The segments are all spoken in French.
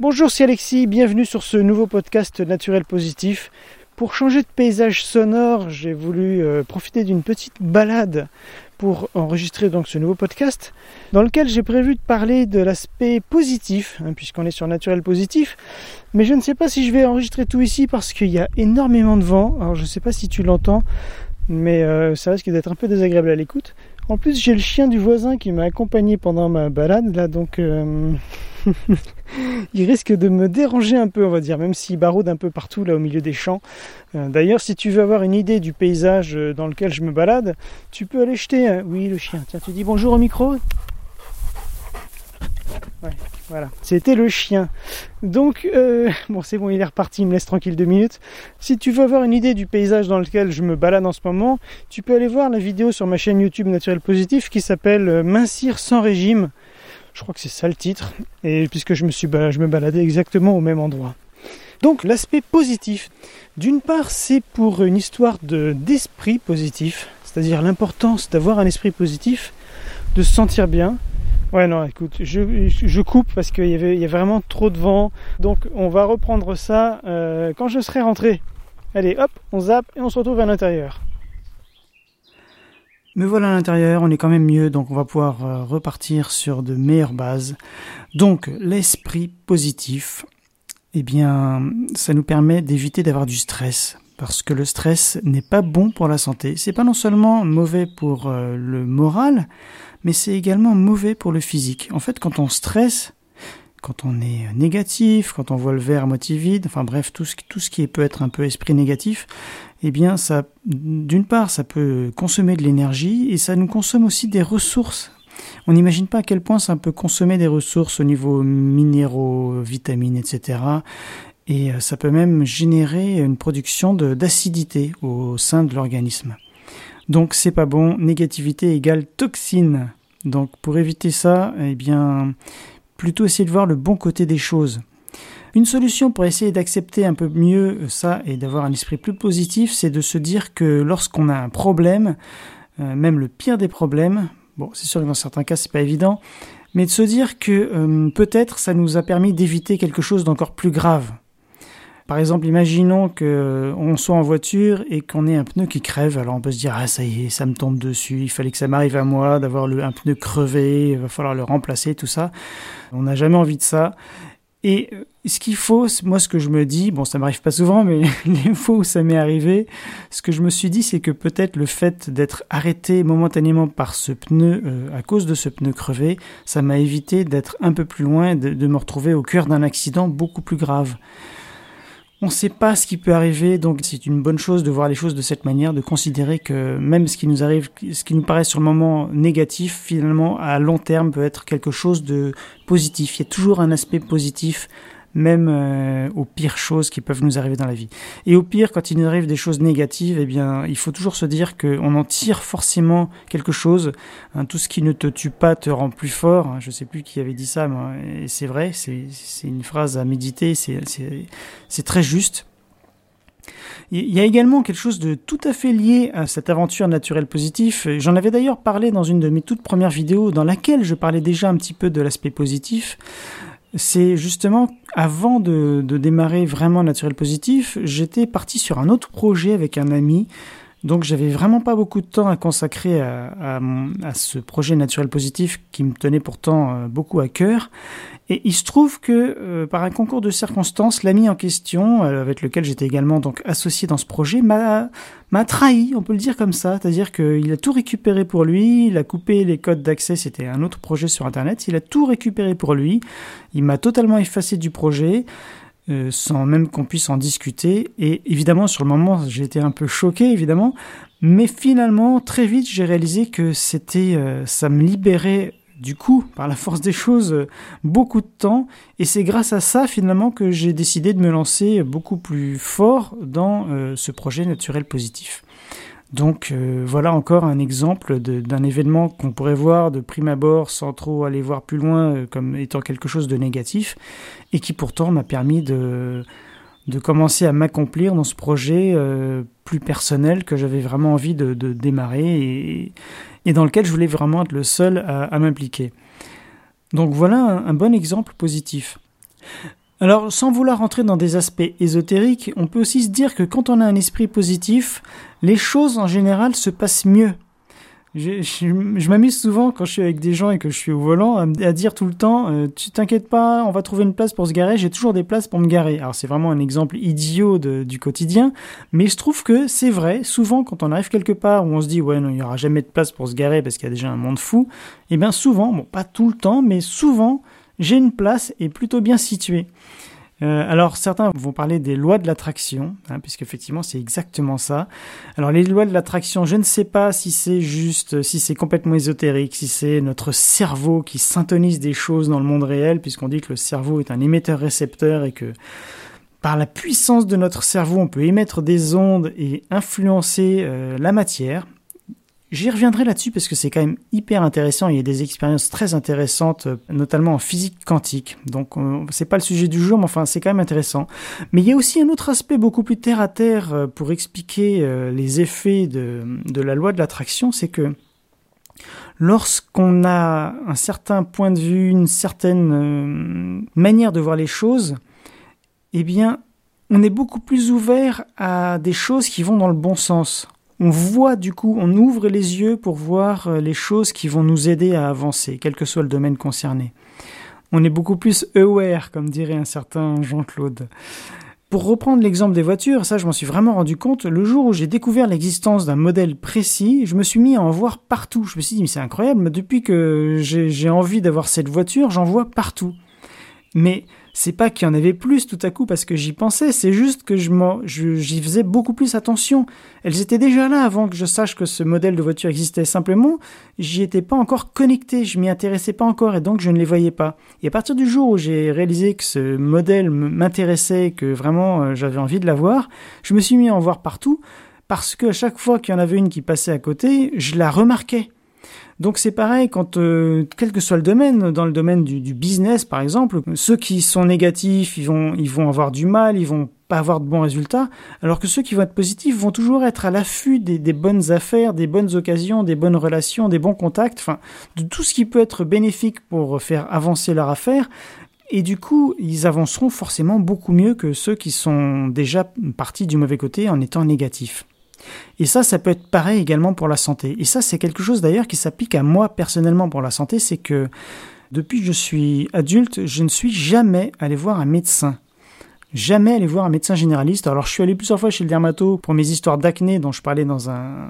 Bonjour, c'est Alexis, bienvenue sur ce nouveau podcast Naturel Positif. Pour changer de paysage sonore, j'ai voulu euh, profiter d'une petite balade pour enregistrer donc ce nouveau podcast dans lequel j'ai prévu de parler de l'aspect positif, hein, puisqu'on est sur Naturel Positif. Mais je ne sais pas si je vais enregistrer tout ici parce qu'il y a énormément de vent. Alors je ne sais pas si tu l'entends, mais euh, ça risque d'être un peu désagréable à l'écoute. En plus, j'ai le chien du voisin qui m'a accompagné pendant ma balade là, donc euh, il risque de me déranger un peu, on va dire, même s'il baroude un peu partout là au milieu des champs. Euh, d'ailleurs, si tu veux avoir une idée du paysage euh, dans lequel je me balade, tu peux aller jeter. Oui, le chien. Tiens, tu dis bonjour au micro. Voilà. C'était le chien. Donc, euh, bon, c'est bon, il est reparti, il me laisse tranquille deux minutes. Si tu veux avoir une idée du paysage dans lequel je me balade en ce moment, tu peux aller voir la vidéo sur ma chaîne YouTube Naturel Positif qui s'appelle Mincir sans régime. Je crois que c'est ça le titre. Et puisque je me suis je baladais exactement au même endroit. Donc l'aspect positif, d'une part c'est pour une histoire de, d'esprit positif, c'est-à-dire l'importance d'avoir un esprit positif, de se sentir bien. Ouais non écoute, je, coupe parce qu'il y avait a vraiment trop de vent. Donc on va reprendre ça euh, quand je serai rentré. Allez hop, on zappe et on se retrouve à l'intérieur. Me voilà à l'intérieur, on est quand même mieux, donc on va pouvoir euh, repartir sur de meilleures bases. Donc l'esprit positif, eh bien, ça nous permet d'éviter d'avoir du stress, parce que le stress n'est pas bon pour la santé. C'est pas non seulement mauvais pour euh, le moral, mais c'est également mauvais pour le physique. En fait, quand on stresse, quand on est négatif, quand on voit le verre à moitié vide, enfin bref, tout ce, tout ce qui peut être un peu esprit négatif, eh bien, ça, d'une part, ça peut consommer de l'énergie et ça nous consomme aussi des ressources. On n'imagine pas à quel point ça peut consommer des ressources au niveau minéraux, vitamines, etc. Et euh, ça peut même générer une production d'acidité au sein de l'organisme. Donc c'est pas bon, négativité égale toxine. Donc pour éviter ça, eh bien, plutôt essayer de voir le bon côté des choses. Une solution pour essayer d'accepter un peu mieux ça et d'avoir un esprit plus positif, c'est de se dire que lorsqu'on a un problème, euh, même le pire des problèmes, bon, c'est sûr que dans certains cas c'est pas évident, mais de se dire que euh, peut-être ça nous a permis d'éviter quelque chose d'encore plus grave. Par exemple, imaginons qu'on euh, soit en voiture et qu'on ait un pneu qui crève. Alors on peut se dire ah ça y est, ça me tombe dessus. Il fallait que ça m'arrive à moi d'avoir un pneu crevé. Il va falloir le remplacer, tout ça. On n'a jamais envie de ça. Et euh, ce qu'il faut, moi ce que je me dis, bon ça m'arrive pas souvent, mais les fois où ça m'est arrivé, ce que je me suis dit c'est que peut-être le fait d'être arrêté momentanément par ce pneu, euh, à cause de ce pneu crevé, ça m'a évité d'être un peu plus loin, de, de me retrouver au cœur d'un accident beaucoup plus grave. On ne sait pas ce qui peut arriver, donc c'est une bonne chose de voir les choses de cette manière, de considérer que même ce qui nous arrive, ce qui nous paraît sur le moment négatif, finalement à long terme peut être quelque chose de positif. Il y a toujours un aspect positif même euh, aux pires choses qui peuvent nous arriver dans la vie. Et au pire, quand il nous arrive des choses négatives, eh bien, il faut toujours se dire qu'on en tire forcément quelque chose. Hein, tout ce qui ne te tue pas te rend plus fort. Je sais plus qui avait dit ça, mais c'est vrai, c'est une phrase à méditer, c'est très juste. Il y a également quelque chose de tout à fait lié à cette aventure naturelle positive. J'en avais d'ailleurs parlé dans une de mes toutes premières vidéos dans laquelle je parlais déjà un petit peu de l'aspect positif c'est justement avant de, démarrer vraiment Naturel Positif, j'étais parti sur un autre projet avec un ami. Donc j'avais vraiment pas beaucoup de temps à consacrer à, à, ce projet naturel positif qui me tenait pourtant euh, beaucoup à cœur. Et il se trouve que euh, par un concours de circonstances, l'ami en question, euh, avec lequel j'étais également donc associé dans ce projet, m'a m'a trahi, on peut le dire comme ça, c'est-à-dire qu'il a tout récupéré pour lui, il a coupé les codes d'accès, c'était un autre projet sur internet, il a tout récupéré pour lui, il m'a totalement effacé du projet. Euh, sans même qu'on puisse en discuter. Et évidemment, sur le moment, été un peu choqué, évidemment. Mais finalement, très vite, j'ai réalisé que c'était, ça me libérait du coup, par la force des choses, euh, beaucoup de temps. Et c'est grâce à ça, finalement, que j'ai décidé de me lancer beaucoup plus fort dans euh, ce projet naturel positif. Donc euh, voilà encore un exemple d'un événement qu'on pourrait voir de prime abord sans trop aller voir plus loin comme étant quelque chose de négatif et qui pourtant m'a permis de, de commencer à m'accomplir dans ce projet plus personnel que j'avais vraiment envie de, démarrer et dans lequel je voulais vraiment être le seul à, m'impliquer. Donc voilà un, bon exemple positif. Alors, sans vouloir rentrer dans des aspects ésotériques, on peut aussi se dire que quand on a un esprit positif, les choses en général se passent mieux. Je, m'amuse souvent quand je suis avec des gens et que je suis au volant à, dire tout le temps euh, Tu t'inquiètes pas, on va trouver une place pour se garer, j'ai toujours des places pour me garer. Alors c'est vraiment un exemple idiot du quotidien, mais je trouve que c'est vrai. Souvent, quand on arrive quelque part où on se dit Ouais, non, il n'y aura jamais de place pour se garer parce qu'il y a déjà un monde fou, et eh bien souvent, bon, pas tout le temps, mais souvent, j'ai une place et plutôt bien située. Euh, alors certains vont parler des lois de l'attraction, hein, puisque effectivement c'est exactement ça. Alors les lois de l'attraction, je ne sais pas si c'est juste, si c'est complètement ésotérique, si c'est notre cerveau qui syntonise des choses dans le monde réel, puisqu'on dit que le cerveau est un émetteur-récepteur et que par la puissance de notre cerveau, on peut émettre des ondes et influencer euh, la matière. J'y reviendrai là-dessus parce que c'est quand même hyper intéressant. Il y a des expériences très intéressantes, euh, notamment en physique quantique. Donc, euh, c'est pas le sujet du jour, mais enfin, c'est quand même intéressant. Mais il y a aussi un autre aspect beaucoup plus terre à terre euh, pour expliquer les effets de, de la loi de l'attraction, c'est que lorsqu'on a un certain point de vue, une certaine manière de voir les choses, eh bien, on est beaucoup plus ouvert à des choses qui vont dans le bon sens on voit du coup, on ouvre les yeux pour voir euh, les choses qui vont nous aider à avancer, quel que soit le domaine concerné. On est beaucoup plus aware, comme dirait un certain Jean-Claude. Pour reprendre l'exemple des voitures, ça je m'en suis vraiment rendu compte, le jour où j'ai découvert l'existence d'un modèle précis, je me suis mis à en voir partout. Je me suis dit, mais c'est incroyable, mais depuis que j'ai envie d'avoir cette voiture, j'en vois partout. Mais c'est pas qu'il y en avait plus tout à coup parce que j'y pensais, c'est juste que j'y faisais beaucoup plus attention. Elles étaient déjà là avant que je sache que ce modèle de voiture existait. Simplement, j'y étais pas encore connecté, je m'y intéressais pas encore et donc je ne les voyais pas. Et à partir du jour où j'ai réalisé que ce modèle m'intéressait, que vraiment euh, j'avais envie de l'avoir, je me suis mis à en voir partout parce que à chaque fois qu'il y en avait une qui passait à côté, je la remarquais. Donc c'est pareil quand, euh, quel que soit le domaine, dans le domaine du, business par exemple, ceux qui sont négatifs, ils vont, avoir du mal, ils vont pas avoir de bons résultats, alors que ceux qui vont être positifs vont toujours être à l'affût des, bonnes affaires, des bonnes occasions, des bonnes relations, des bons contacts, de tout ce qui peut être bénéfique pour faire avancer leur affaire. Et du coup, ils avanceront forcément beaucoup mieux que ceux qui sont déjà partis du mauvais côté en étant négatifs. Et ça, ça peut être pareil également pour la santé. Et ça, c'est quelque chose d'ailleurs qui s'applique à moi personnellement pour la santé, c'est que depuis que je suis adulte, je ne suis jamais allé voir un médecin. Jamais allé voir un médecin généraliste. Alors, je suis allé plusieurs fois chez le dermato pour mes histoires d'acné dont je parlais dans un,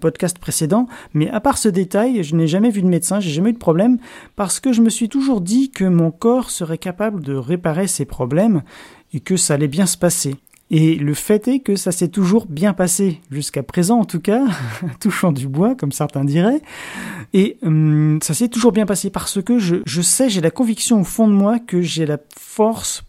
podcast précédent. Mais à part ce détail, je n'ai jamais vu de médecin, j'ai jamais eu de problème parce que je me suis toujours dit que mon corps serait capable de réparer ses problèmes et que ça allait bien se passer. Et le fait est que ça s'est toujours bien passé, jusqu'à présent en tout cas, touchant du bois, comme certains diraient. Et hum, ça s'est toujours bien passé parce que je, je sais, j'ai la conviction au fond de moi que j'ai la force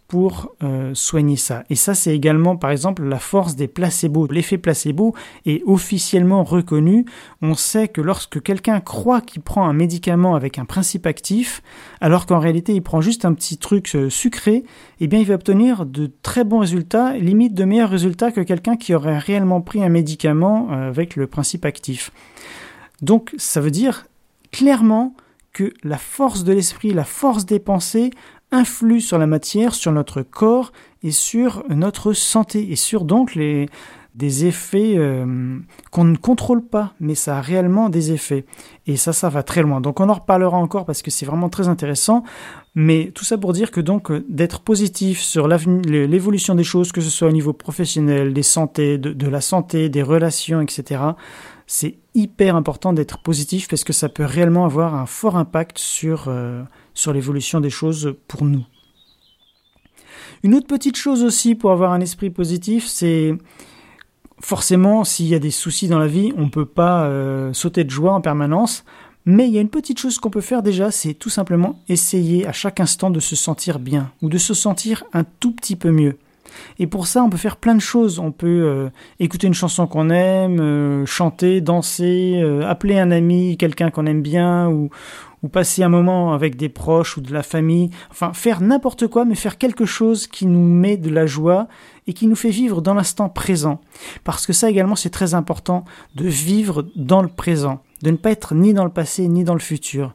euh, soigner ça. Et ça, c'est également, par exemple, la force des placebos. L'effet placebo est officiellement reconnu. On sait que lorsque quelqu'un croit qu'il prend un médicament avec un principe actif, alors qu'en réalité, il prend juste un petit truc euh, sucré, eh bien, il va obtenir de très bons résultats, limite de meilleurs résultats que quelqu'un qui aurait réellement pris un médicament euh, avec le principe actif. Donc, ça veut dire clairement que la force de l'esprit, la force des pensées influe sur la matière, sur notre corps et sur notre santé et sur donc les des effets euh, qu'on ne contrôle pas, mais ça a réellement des effets. Et ça, ça va très loin. Donc on en reparlera encore parce que c'est vraiment très intéressant. Mais tout ça pour dire que donc euh, d'être positif sur l'évolution des choses, que ce soit au niveau professionnel, des santé, de, la santé, des relations, etc. C'est hyper important d'être positif parce que ça peut réellement avoir un fort impact sur euh, sur l'évolution des choses pour nous. Une autre petite chose aussi pour avoir un esprit positif, c'est forcément s'il y a des soucis dans la vie, on ne peut pas euh, sauter de joie en permanence. Mais il y a une petite chose qu'on peut faire déjà, c'est tout simplement essayer à chaque instant de se sentir bien ou de se sentir un tout petit peu mieux. Et pour ça, on peut faire plein de choses. On peut euh, écouter une chanson qu'on aime, euh, chanter, danser, appeler un ami, quelqu'un qu'on aime bien, ou, ou passer un moment avec des proches ou de la famille, enfin faire n'importe quoi, mais faire quelque chose qui nous met de la joie et qui nous fait vivre dans l'instant présent. Parce que ça également c'est très important de vivre dans le présent, de ne pas être ni dans le passé ni dans le futur.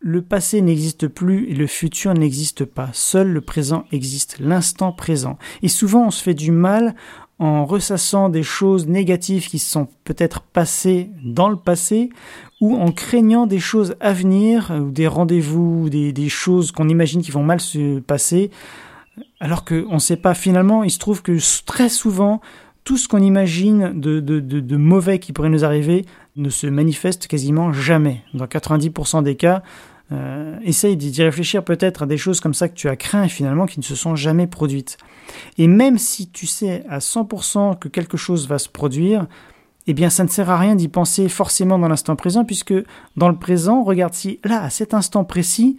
le passé n'existe plus et le futur n'existe pas. Seul le présent existe, l'instant présent. Et souvent on se fait du mal en ressassant des choses négatives qui se sont peut-être passées dans le passé ou en craignant des choses à venir ou des rendez-vous, des, choses qu'on imagine qui vont mal se passer alors qu'on ne sait pas finalement, il se trouve que très souvent, tout ce qu'on imagine de, mauvais qui pourrait nous arriver ne se manifeste quasiment jamais. Dans 90% des cas, euh, essaye d'y réfléchir peut-être à des choses comme ça que tu as craint et finalement qui ne se sont jamais produites. Et même si tu sais à 100% que quelque chose va se produire, eh bien ça ne sert à rien d'y penser forcément dans l'instant présent puisque dans le présent, regarde si là, à cet instant précis,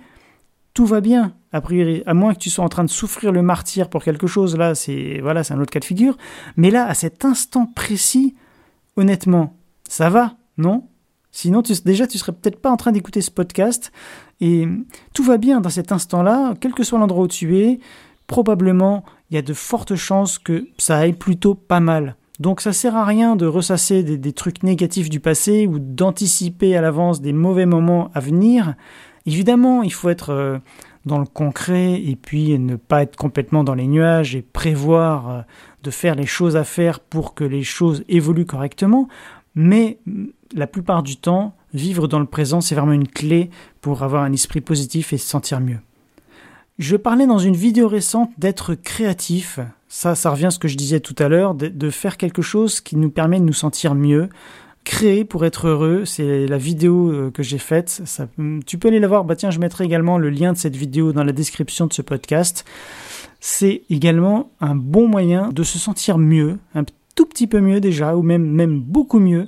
tout va bien, a priori, à moins que tu sois en train de souffrir le martyr pour quelque chose, là, c'est voilà, c'est un autre cas de figure. Mais là, à cet instant précis, honnêtement, ça va, non? Sinon, déjà, tu serais peut-être pas en train d'écouter ce podcast. Et tout va bien dans cet instant-là, quel que soit l'endroit où tu es. Probablement, il y a de fortes chances que ça aille plutôt pas mal. Donc ça sert à rien de ressasser des, des trucs négatifs du passé ou d'anticiper à l'avance des mauvais moments à venir. Évidemment, il faut être euh, dans le concret et puis ne pas être complètement dans les nuages et prévoir euh, de faire les choses à faire pour que les choses évoluent correctement. Mais mm, la plupart du temps, vivre dans le présent, c'est vraiment une clé pour avoir un esprit positif et se sentir mieux. Je parlais dans une vidéo récente d'être créatif. Ça, ça revient à ce que je disais tout à l'heure, de faire quelque chose qui nous permet de nous sentir mieux, créer pour être heureux. C'est la vidéo euh, que j'ai faite. Ça, tu peux aller la voir. Bah tiens, je mettrai également le lien de cette vidéo dans la description de ce podcast. C'est également un bon moyen de se sentir mieux, tout petit peu mieux déjà, ou même, même beaucoup mieux.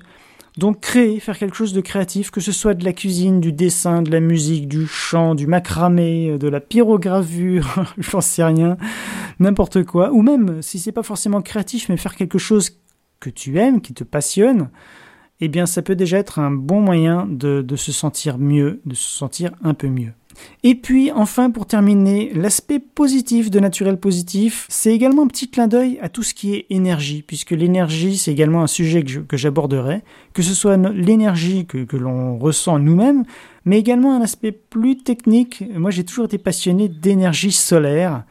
Donc créer, faire quelque chose de créatif, que ce soit de la cuisine, du dessin, de la musique, du chant, du macramé, euh, de la pyrogravure, j'en sais rien, n'importe quoi. Ou même, si c'est pas forcément créatif, mais faire quelque chose que tu aimes, qui te passionne, eh bien ça peut déjà être un bon moyen de, se sentir mieux, de se sentir un peu mieux. Et puis enfin pour terminer, l'aspect positif de Naturel Positif, c'est également un petit clin d'œil à tout ce qui est énergie, puisque l'énergie c'est également un sujet que j'aborderai, que, ce soit l'énergie que, l'on ressent nous-mêmes, mais également un aspect plus technique. Moi j'ai toujours été passionné d'énergie solaire.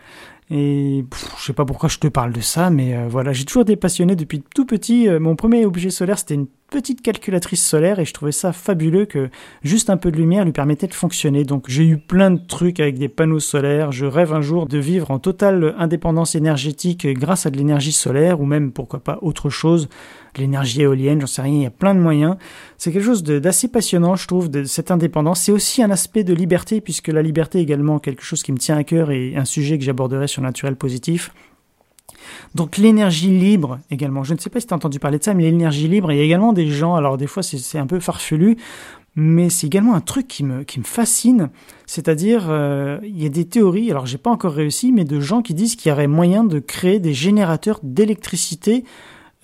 Et je sais pas pourquoi je te parle de ça, mais euh, voilà, j'ai toujours été passionné depuis tout petit. Euh, mon premier objet solaire, c'était une petite calculatrice solaire et je trouvais ça fabuleux que juste un peu de lumière lui permettait de fonctionner. Donc j'ai eu plein de trucs avec des panneaux solaires. Je rêve un jour de vivre en totale indépendance énergétique grâce à de l'énergie solaire ou même pourquoi pas autre chose, l'énergie éolienne, j'en sais rien, il y a plein de moyens. C'est quelque chose d'assez passionnant, je trouve, de cette indépendance. C'est aussi un aspect de liberté puisque la liberté est également quelque chose qui me tient à cœur et un sujet que j'aborderai sur Naturel Positif. Donc l'énergie libre également. Je ne sais pas si tu as entendu parler de ça, mais l'énergie libre, il y a également des gens, alors des fois c'est un peu farfelu, mais c'est également un truc qui me, fascine. C'est-à-dire, euh, il y a des théories, alors j'ai pas encore réussi, mais de gens qui disent qu'il y aurait moyen de créer des générateurs d'électricité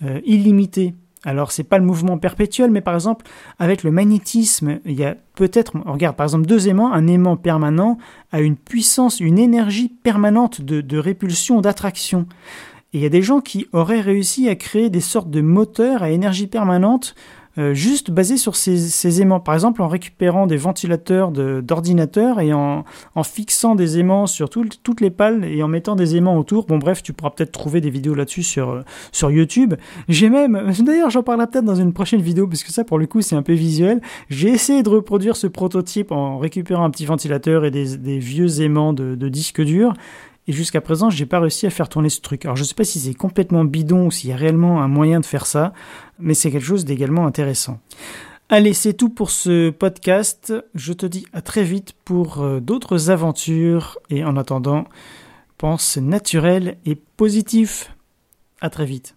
euh, illimités. Alors c'est pas le mouvement perpétuel, mais par exemple avec le magnétisme, il y a peut-être, regarde par exemple deux aimants, un aimant permanent a une puissance, une énergie permanente de, de répulsion, d'attraction. Et il y a des gens qui auraient réussi à créer des sortes de moteurs à énergie permanente euh, juste basés sur ces, aimants. Par exemple, en récupérant des ventilateurs d'ordinateurs et en, en, fixant des aimants sur toutes les pales et en mettant des aimants autour. Bon, bref, tu pourras peut-être trouver des vidéos là-dessus sur, euh, YouTube. J'ai même, d'ailleurs, j'en parlerai peut-être dans une prochaine vidéo, parce que ça, pour le coup, c'est un peu visuel. J'ai essayé de reproduire ce prototype en récupérant un petit ventilateur et des, des vieux aimants de, de disques durs. Et jusqu'à présent, j'ai pas réussi à faire tourner ce truc. Alors je sais pas si c'est complètement bidon ou s'il y a réellement un moyen de faire ça, mais c'est quelque chose d'également intéressant. Allez, c'est tout pour ce podcast. Je te dis à très vite pour euh, d'autres aventures et en attendant, pense naturel et positif. À très vite.